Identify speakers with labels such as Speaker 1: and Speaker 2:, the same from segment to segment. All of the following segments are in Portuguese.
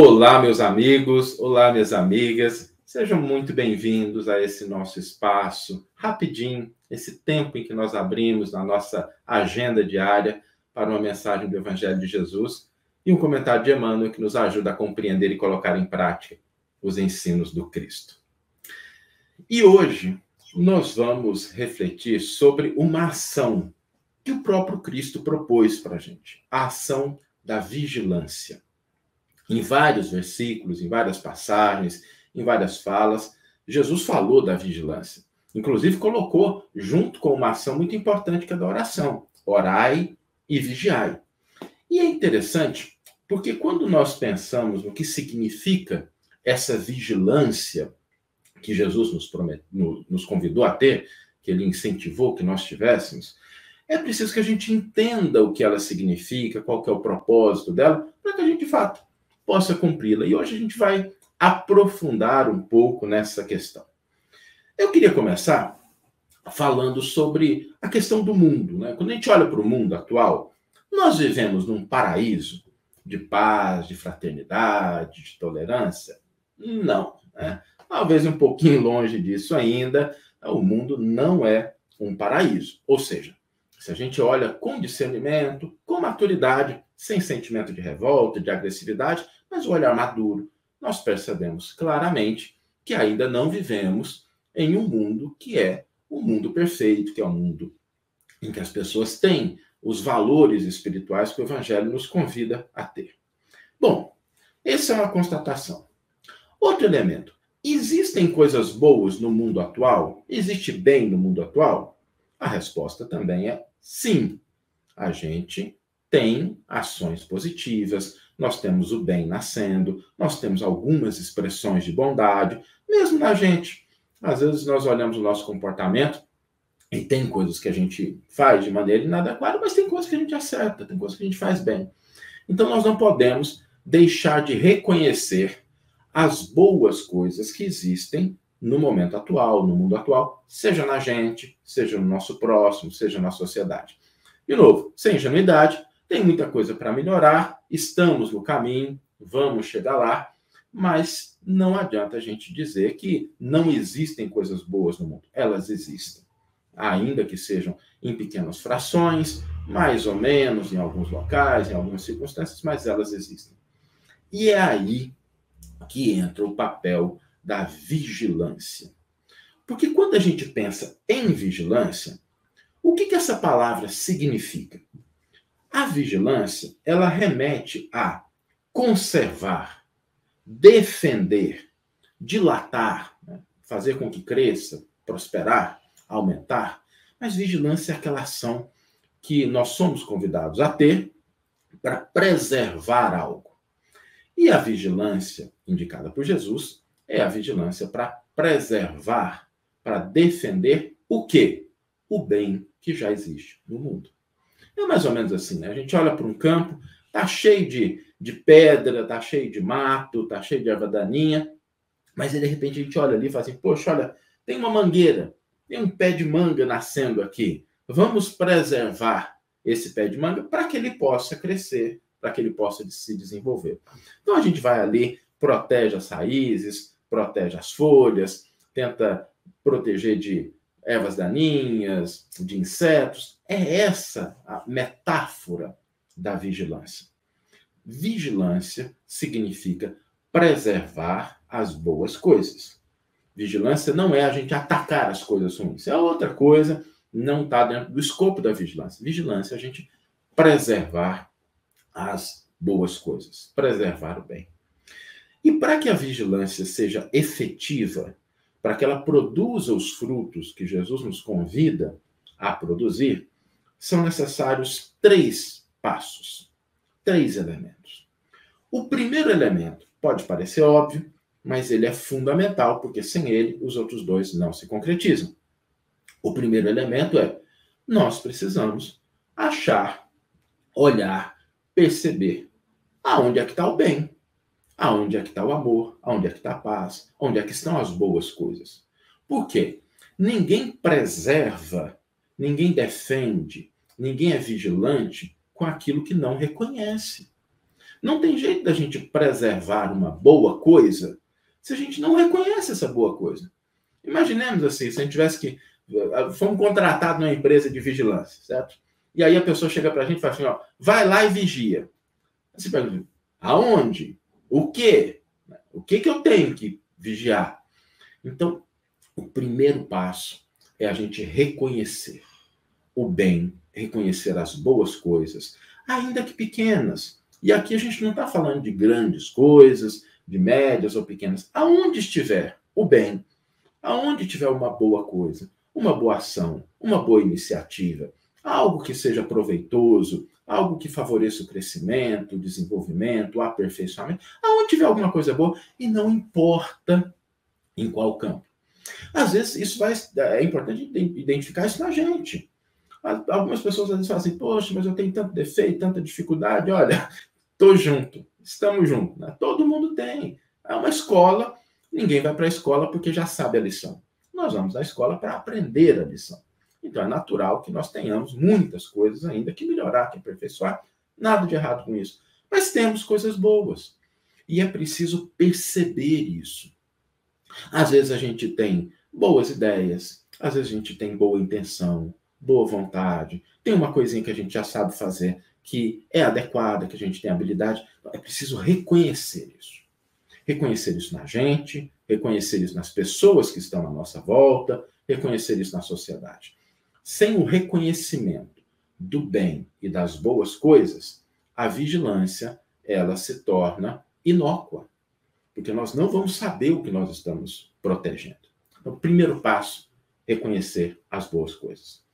Speaker 1: Olá, meus amigos, olá, minhas amigas, sejam muito bem-vindos a esse nosso espaço, rapidinho, esse tempo em que nós abrimos na nossa agenda diária para uma mensagem do Evangelho de Jesus e um comentário de Emmanuel que nos ajuda a compreender e colocar em prática os ensinos do Cristo. E hoje nós vamos refletir sobre uma ação que o próprio Cristo propôs para a gente, a ação da vigilância. Em vários versículos, em várias passagens, em várias falas, Jesus falou da vigilância. Inclusive, colocou junto com uma ação muito importante que é da oração: orai e vigiai. E é interessante, porque quando nós pensamos no que significa essa vigilância que Jesus nos, promet... nos convidou a ter, que ele incentivou que nós tivéssemos, é preciso que a gente entenda o que ela significa, qual que é o propósito dela, para que a gente, de fato, possa cumpri-la. E hoje a gente vai aprofundar um pouco nessa questão. Eu queria começar falando sobre a questão do mundo. Né? Quando a gente olha para o mundo atual, nós vivemos num paraíso de paz, de fraternidade, de tolerância? Não. Né? Talvez um pouquinho longe disso ainda, o mundo não é um paraíso. Ou seja, se a gente olha com discernimento, com maturidade, sem sentimento de revolta, de agressividade, mas o olhar maduro, nós percebemos claramente que ainda não vivemos em um mundo que é o um mundo perfeito, que é um mundo em que as pessoas têm os valores espirituais que o Evangelho nos convida a ter. Bom, essa é uma constatação. Outro elemento: existem coisas boas no mundo atual? Existe bem no mundo atual? A resposta também é sim. A gente tem ações positivas, nós temos o bem nascendo, nós temos algumas expressões de bondade, mesmo na gente. Às vezes nós olhamos o nosso comportamento e tem coisas que a gente faz de maneira inadequada, mas tem coisas que a gente acerta, tem coisas que a gente faz bem. Então nós não podemos deixar de reconhecer as boas coisas que existem no momento atual, no mundo atual, seja na gente, seja no nosso próximo, seja na sociedade. De novo, sem ingenuidade, tem muita coisa para melhorar, estamos no caminho, vamos chegar lá, mas não adianta a gente dizer que não existem coisas boas no mundo. Elas existem, ainda que sejam em pequenas frações, mais ou menos em alguns locais, em algumas circunstâncias, mas elas existem. E é aí que entra o papel da vigilância. Porque quando a gente pensa em vigilância, o que, que essa palavra significa? A vigilância, ela remete a conservar, defender, dilatar, né? fazer com que cresça, prosperar, aumentar. Mas vigilância é aquela ação que nós somos convidados a ter para preservar algo. E a vigilância indicada por Jesus é a vigilância para preservar, para defender o quê? O bem que já existe no mundo. É mais ou menos assim, né? A gente olha para um campo, tá cheio de, de pedra, tá cheio de mato, tá cheio de erva daninha, mas de repente a gente olha ali e fala assim, poxa, olha, tem uma mangueira, tem um pé de manga nascendo aqui. Vamos preservar esse pé de manga para que ele possa crescer, para que ele possa se desenvolver. Então a gente vai ali, protege as raízes, protege as folhas, tenta proteger de ervas daninhas, de insetos. É essa a metáfora da vigilância. Vigilância significa preservar as boas coisas. Vigilância não é a gente atacar as coisas ruins, é outra coisa, não está dentro do escopo da vigilância. Vigilância é a gente preservar as boas coisas, preservar o bem. E para que a vigilância seja efetiva, para que ela produza os frutos que Jesus nos convida a produzir, são necessários três passos, três elementos. O primeiro elemento pode parecer óbvio, mas ele é fundamental, porque sem ele os outros dois não se concretizam. O primeiro elemento é nós precisamos achar, olhar, perceber aonde é que está o bem, Aonde é que está o amor? Aonde é que está a paz? Onde é que estão as boas coisas? Por quê? Ninguém preserva, ninguém defende, ninguém é vigilante com aquilo que não reconhece. Não tem jeito da gente preservar uma boa coisa se a gente não reconhece essa boa coisa. Imaginemos assim, se a gente tivesse que. Eh, fomos contratados numa empresa de vigilância, certo? E aí a pessoa chega para a gente e fala assim: ó, vai lá e vigia. Você pergunta, aonde? O quê? O que, que eu tenho que vigiar? Então, o primeiro passo é a gente reconhecer o bem, reconhecer as boas coisas, ainda que pequenas. E aqui a gente não está falando de grandes coisas, de médias ou pequenas. Aonde estiver o bem, aonde tiver uma boa coisa, uma boa ação, uma boa iniciativa, algo que seja proveitoso, algo que favoreça o crescimento, o desenvolvimento, o aperfeiçoamento, aonde tiver alguma coisa boa, e não importa em qual campo. Às vezes isso vai é importante identificar isso na gente. Algumas pessoas às vezes falam assim, poxa, mas eu tenho tanto defeito, tanta dificuldade, olha, tô junto, estamos juntos, né? Todo mundo tem. É uma escola, ninguém vai para a escola porque já sabe a lição. Nós vamos à escola para aprender a lição. Então é natural que nós tenhamos muitas coisas ainda que melhorar, que aperfeiçoar. Nada de errado com isso. Mas temos coisas boas. E é preciso perceber isso. Às vezes a gente tem boas ideias, às vezes a gente tem boa intenção, boa vontade, tem uma coisinha que a gente já sabe fazer que é adequada, que a gente tem habilidade. Então, é preciso reconhecer isso. Reconhecer isso na gente, reconhecer isso nas pessoas que estão à nossa volta, reconhecer isso na sociedade. Sem o reconhecimento do bem e das boas coisas, a vigilância ela se torna inócua, porque nós não vamos saber o que nós estamos protegendo. Então, primeiro passo, reconhecer as boas coisas.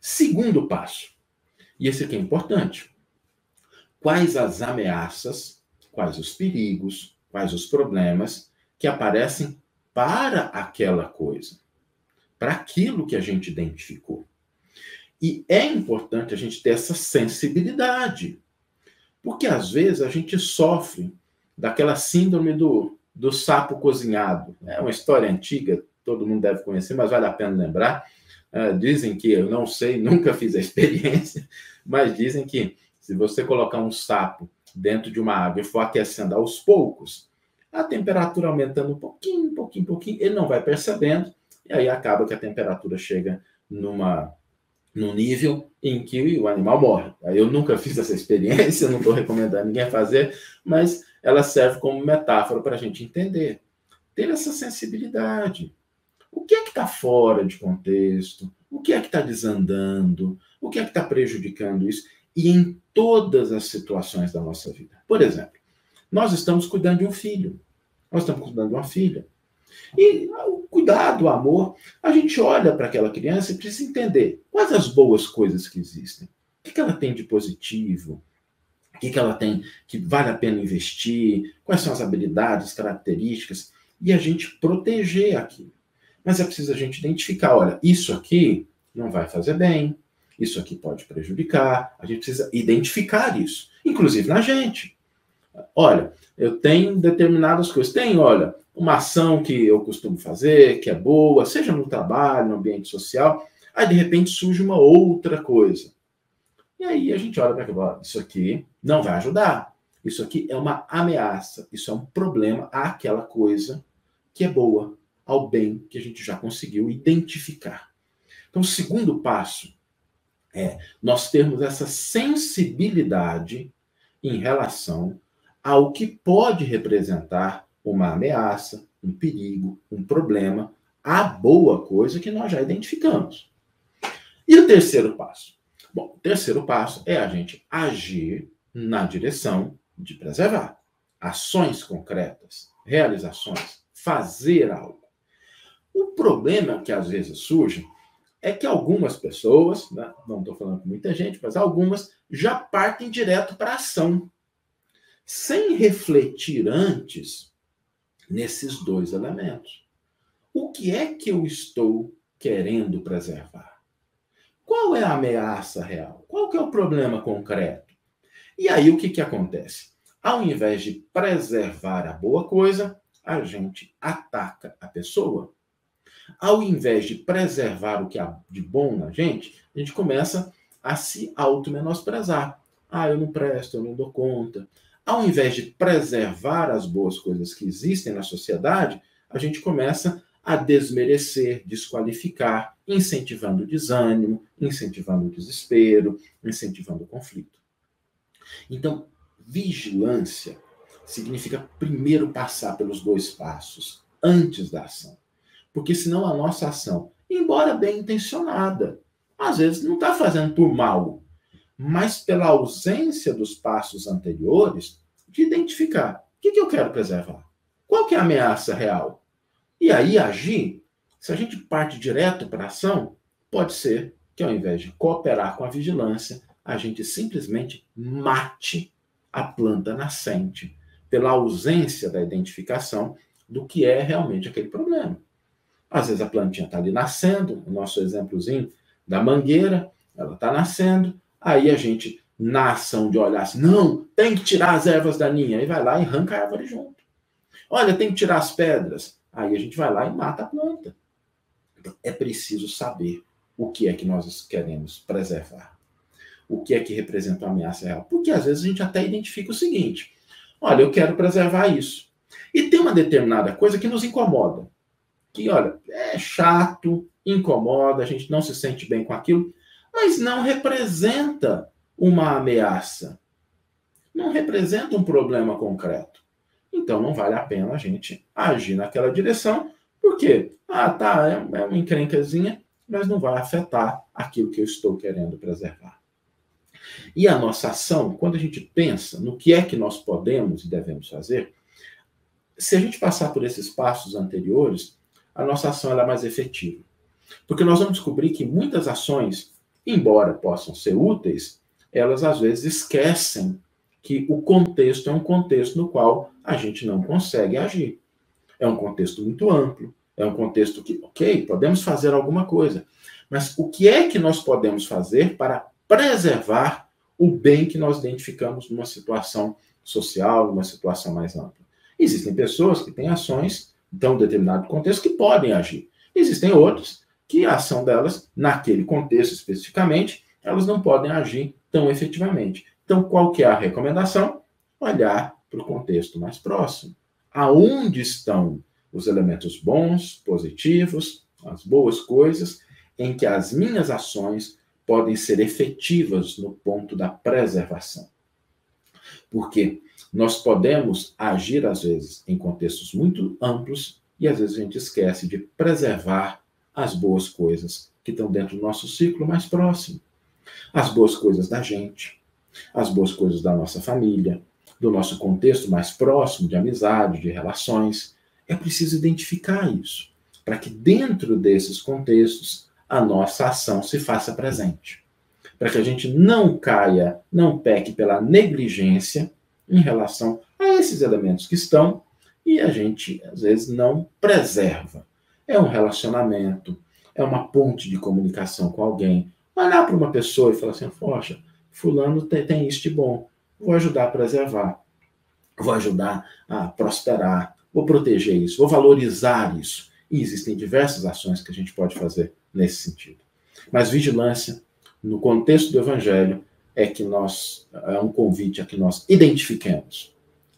Speaker 1: Segundo passo, e esse aqui é importante, quais as ameaças, quais os perigos, quais os problemas que aparecem para aquela coisa, para aquilo que a gente identificou. E é importante a gente ter essa sensibilidade. Porque às vezes a gente sofre daquela síndrome do, do sapo cozinhado. É uma história antiga, todo mundo deve conhecer, mas vale a pena lembrar. Uh, dizem que, eu não sei, nunca fiz a experiência, mas dizem que se você colocar um sapo dentro de uma água e for aquecendo aos poucos, a temperatura aumentando um pouquinho, um pouquinho, um pouquinho, ele não vai percebendo, e aí acaba que a temperatura chega numa no nível em que o animal morre. Eu nunca fiz essa experiência, não estou recomendando ninguém fazer, mas ela serve como metáfora para a gente entender. Ter essa sensibilidade. O que é que está fora de contexto? O que é que está desandando? O que é que está prejudicando isso? E em todas as situações da nossa vida. Por exemplo, nós estamos cuidando de um filho. Nós estamos cuidando de uma filha. E o cuidado, o amor, a gente olha para aquela criança e precisa entender quais as boas coisas que existem. O que ela tem de positivo? O que ela tem que vale a pena investir? Quais são as habilidades, características? E a gente proteger aquilo. Mas é preciso a gente identificar: olha, isso aqui não vai fazer bem, isso aqui pode prejudicar. A gente precisa identificar isso, inclusive na gente. Olha, eu tenho determinadas coisas. Tem, olha, uma ação que eu costumo fazer, que é boa, seja no trabalho, no ambiente social, aí de repente surge uma outra coisa. E aí a gente olha para aquilo, isso aqui não vai ajudar. Isso aqui é uma ameaça, isso é um problema àquela coisa que é boa, ao bem que a gente já conseguiu identificar. Então, o segundo passo é nós termos essa sensibilidade em relação ao que pode representar uma ameaça, um perigo, um problema, a boa coisa que nós já identificamos. E o terceiro passo? Bom, o terceiro passo é a gente agir na direção de preservar. Ações concretas, realizações, fazer algo. O problema que às vezes surge é que algumas pessoas, né, não estou falando com muita gente, mas algumas já partem direto para ação, sem refletir antes nesses dois elementos. O que é que eu estou querendo preservar? Qual é a ameaça real? Qual que é o problema concreto? E aí o que, que acontece? Ao invés de preservar a boa coisa, a gente ataca a pessoa. Ao invés de preservar o que há de bom na gente, a gente começa a se auto-menosprezar. Ah, eu não presto, eu não dou conta. Ao invés de preservar as boas coisas que existem na sociedade, a gente começa a desmerecer, desqualificar, incentivando o desânimo, incentivando o desespero, incentivando o conflito. Então, vigilância significa primeiro passar pelos dois passos, antes da ação. Porque senão a nossa ação, embora bem intencionada, às vezes não está fazendo por mal, mas pela ausência dos passos anteriores, de identificar o que, que eu quero preservar. Qual que é a ameaça real? E aí agir, se a gente parte direto para a ação, pode ser que ao invés de cooperar com a vigilância, a gente simplesmente mate a planta nascente pela ausência da identificação do que é realmente aquele problema. Às vezes a plantinha está ali nascendo, o nosso exemplozinho da mangueira, ela está nascendo, aí a gente, na ação de olhar assim, não, tem que tirar as ervas daninhas, aí vai lá e arranca a árvore junto. Olha, tem que tirar as pedras, aí a gente vai lá e mata a planta. Então, é preciso saber o que é que nós queremos preservar. O que é que representa uma ameaça real. Porque às vezes a gente até identifica o seguinte: olha, eu quero preservar isso. E tem uma determinada coisa que nos incomoda. Que, olha, é chato, incomoda, a gente não se sente bem com aquilo, mas não representa uma ameaça. Não representa um problema concreto. Então não vale a pena a gente agir naquela direção, porque, ah, tá, é, é uma encrencazinha, mas não vai afetar aquilo que eu estou querendo preservar. E a nossa ação, quando a gente pensa no que é que nós podemos e devemos fazer, se a gente passar por esses passos anteriores, a nossa ação é mais efetiva. Porque nós vamos descobrir que muitas ações, embora possam ser úteis, elas às vezes esquecem que o contexto é um contexto no qual a gente não consegue agir. É um contexto muito amplo, é um contexto que, ok, podemos fazer alguma coisa, mas o que é que nós podemos fazer para preservar o bem que nós identificamos numa situação social, numa situação mais ampla? Existem pessoas que têm ações, então, determinado contexto, que podem agir. Existem outras que a ação delas, naquele contexto especificamente, elas não podem agir tão efetivamente. Então, qual que é a recomendação? Olhar para o contexto mais próximo. Aonde estão os elementos bons, positivos, as boas coisas, em que as minhas ações podem ser efetivas no ponto da preservação. Porque nós podemos agir, às vezes, em contextos muito amplos e às vezes a gente esquece de preservar as boas coisas que estão dentro do nosso ciclo mais próximo. As boas coisas da gente, as boas coisas da nossa família, do nosso contexto mais próximo de amizade, de relações. É preciso identificar isso, para que dentro desses contextos a nossa ação se faça presente. Para que a gente não caia, não peque pela negligência em relação a esses elementos que estão e a gente, às vezes, não preserva. É um relacionamento, é uma ponte de comunicação com alguém. Olhar para uma pessoa e falar assim: poxa, Fulano tem, tem isso de bom, vou ajudar a preservar, vou ajudar a prosperar, vou proteger isso, vou valorizar isso. E existem diversas ações que a gente pode fazer nesse sentido. Mas vigilância, no contexto do Evangelho, é que nós é um convite a que nós identifiquemos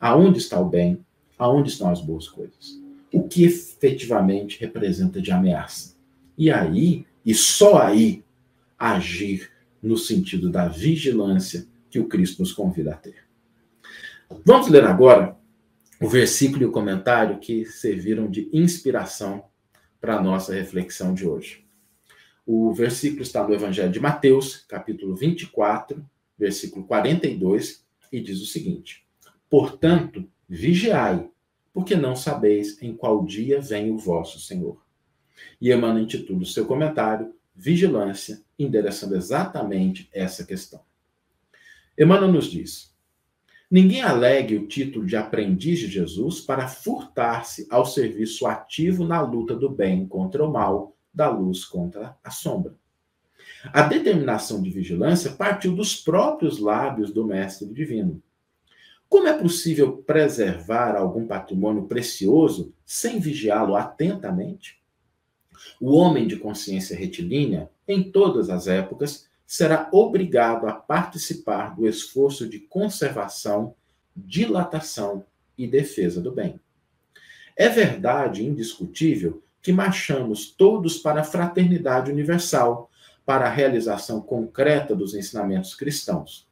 Speaker 1: aonde está o bem, aonde estão as boas coisas, o que efetivamente representa de ameaça. E aí, e só aí, agir no sentido da vigilância que o Cristo nos convida a ter. Vamos ler agora o versículo e o comentário que serviram de inspiração para a nossa reflexão de hoje. O versículo está no Evangelho de Mateus, capítulo 24, versículo 42, e diz o seguinte: Portanto, vigiai, porque não sabeis em qual dia vem o vosso Senhor. E Emmanuel intitula o seu comentário Vigilância, endereçando exatamente essa questão. Emmanuel nos diz: Ninguém alegue o título de aprendiz de Jesus para furtar-se ao serviço ativo na luta do bem contra o mal da luz contra a sombra. A determinação de vigilância partiu dos próprios lábios do Mestre Divino. Como é possível preservar algum patrimônio precioso sem vigiá-lo atentamente? O homem de consciência retilínea, em todas as épocas, será obrigado a participar do esforço de conservação dilatação e defesa do bem. É verdade indiscutível que marchamos todos para a fraternidade universal, para a realização concreta dos ensinamentos cristãos.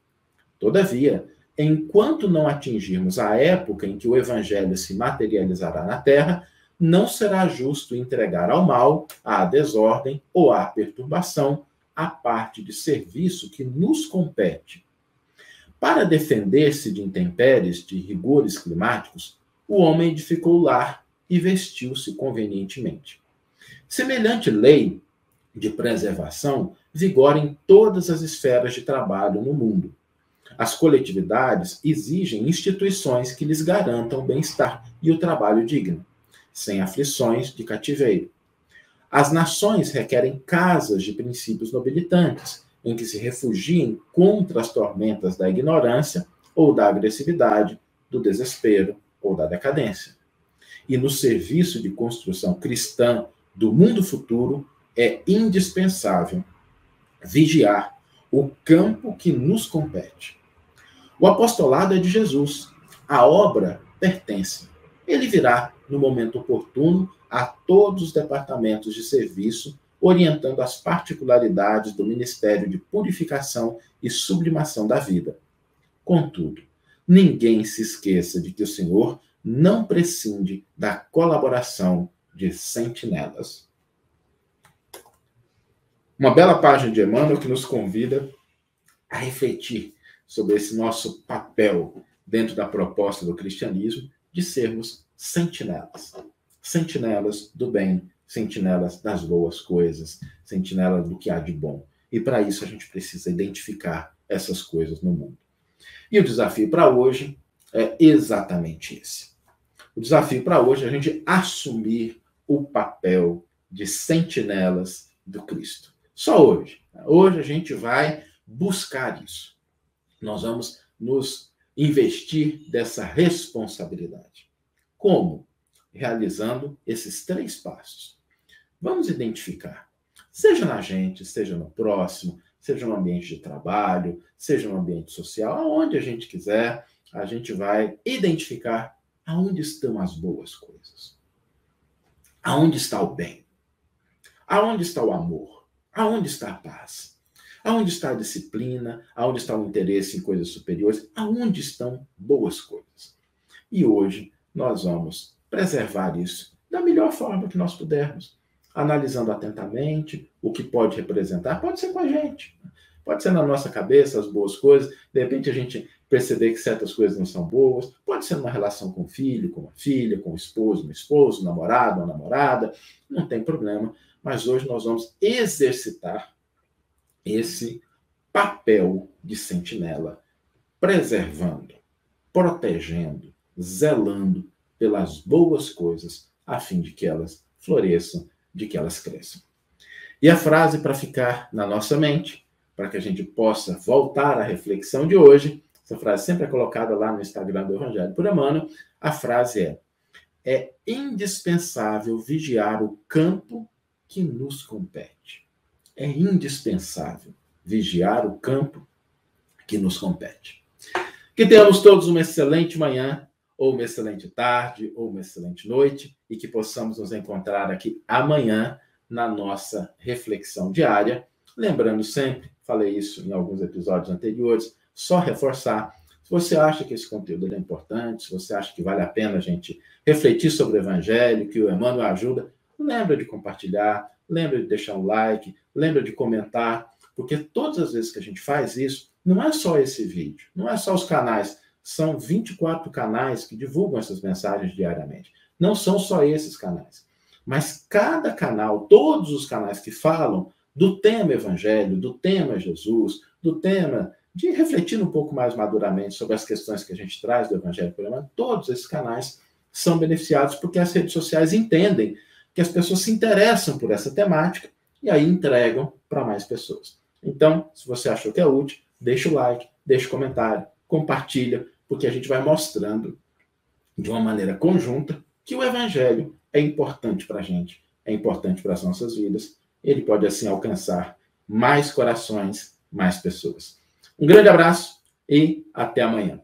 Speaker 1: Todavia, enquanto não atingirmos a época em que o evangelho se materializará na terra, não será justo entregar ao mal, à desordem ou à perturbação a parte de serviço que nos compete. Para defender-se de intempéries, de rigores climáticos, o homem edificou o lar e vestiu-se convenientemente. Semelhante lei de preservação vigora em todas as esferas de trabalho no mundo. As coletividades exigem instituições que lhes garantam o bem-estar e o trabalho digno, sem aflições de cativeiro. As nações requerem casas de princípios nobilitantes, em que se refugiem contra as tormentas da ignorância ou da agressividade, do desespero ou da decadência. E no serviço de construção cristã do mundo futuro, é indispensável vigiar o campo que nos compete. O apostolado é de Jesus, a obra pertence. Ele virá no momento oportuno a todos os departamentos de serviço, orientando as particularidades do ministério de purificação e sublimação da vida. Contudo, ninguém se esqueça de que o Senhor não prescinde da colaboração de sentinelas. Uma bela página de Emmanuel que nos convida a refletir sobre esse nosso papel dentro da proposta do cristianismo de sermos sentinelas. Sentinelas do bem, sentinelas das boas coisas, sentinelas do que há de bom. E para isso a gente precisa identificar essas coisas no mundo. E o desafio para hoje é exatamente esse. O desafio para hoje é a gente assumir o papel de sentinelas do Cristo. Só hoje. Hoje a gente vai buscar isso. Nós vamos nos investir dessa responsabilidade. Como? Realizando esses três passos. Vamos identificar, seja na gente, seja no próximo, seja no ambiente de trabalho, seja no ambiente social, aonde a gente quiser, a gente vai identificar aonde estão as boas coisas. Aonde está o bem? Aonde está o amor? Aonde está a paz? Aonde está a disciplina? Aonde está o interesse em coisas superiores? Aonde estão boas coisas? E hoje nós vamos preservar isso da melhor forma que nós pudermos, analisando atentamente o que pode representar. Pode ser com a gente, pode ser na nossa cabeça as boas coisas, de repente a gente perceber que certas coisas não são boas, pode ser numa relação com o filho, com a filha, com o esposo, uma esposo, namorado, uma namorada, não tem problema mas hoje nós vamos exercitar esse papel de sentinela, preservando, protegendo, zelando pelas boas coisas, a fim de que elas floresçam, de que elas cresçam. E a frase para ficar na nossa mente, para que a gente possa voltar à reflexão de hoje, essa frase sempre é colocada lá no Instagram do Evangelho por Emmanuel, a frase é: é indispensável vigiar o campo que nos compete. É indispensável vigiar o campo que nos compete. Que tenhamos todos uma excelente manhã, ou uma excelente tarde, ou uma excelente noite, e que possamos nos encontrar aqui amanhã na nossa reflexão diária. Lembrando sempre, falei isso em alguns episódios anteriores, só reforçar. Se você acha que esse conteúdo é importante, se você acha que vale a pena a gente refletir sobre o Evangelho, que o Emmanuel ajuda, lembra de compartilhar, lembra de deixar um like, lembra de comentar, porque todas as vezes que a gente faz isso, não é só esse vídeo, não é só os canais, são 24 canais que divulgam essas mensagens diariamente. Não são só esses canais, mas cada canal, todos os canais que falam do tema evangelho, do tema Jesus, do tema de refletir um pouco mais maduramente sobre as questões que a gente traz do evangelho, todos esses canais são beneficiados porque as redes sociais entendem que as pessoas se interessam por essa temática e aí entregam para mais pessoas. Então, se você achou que é útil, deixa o like, deixa o comentário, compartilha, porque a gente vai mostrando de uma maneira conjunta que o evangelho é importante para a gente, é importante para as nossas vidas. Ele pode assim alcançar mais corações, mais pessoas. Um grande abraço e até amanhã.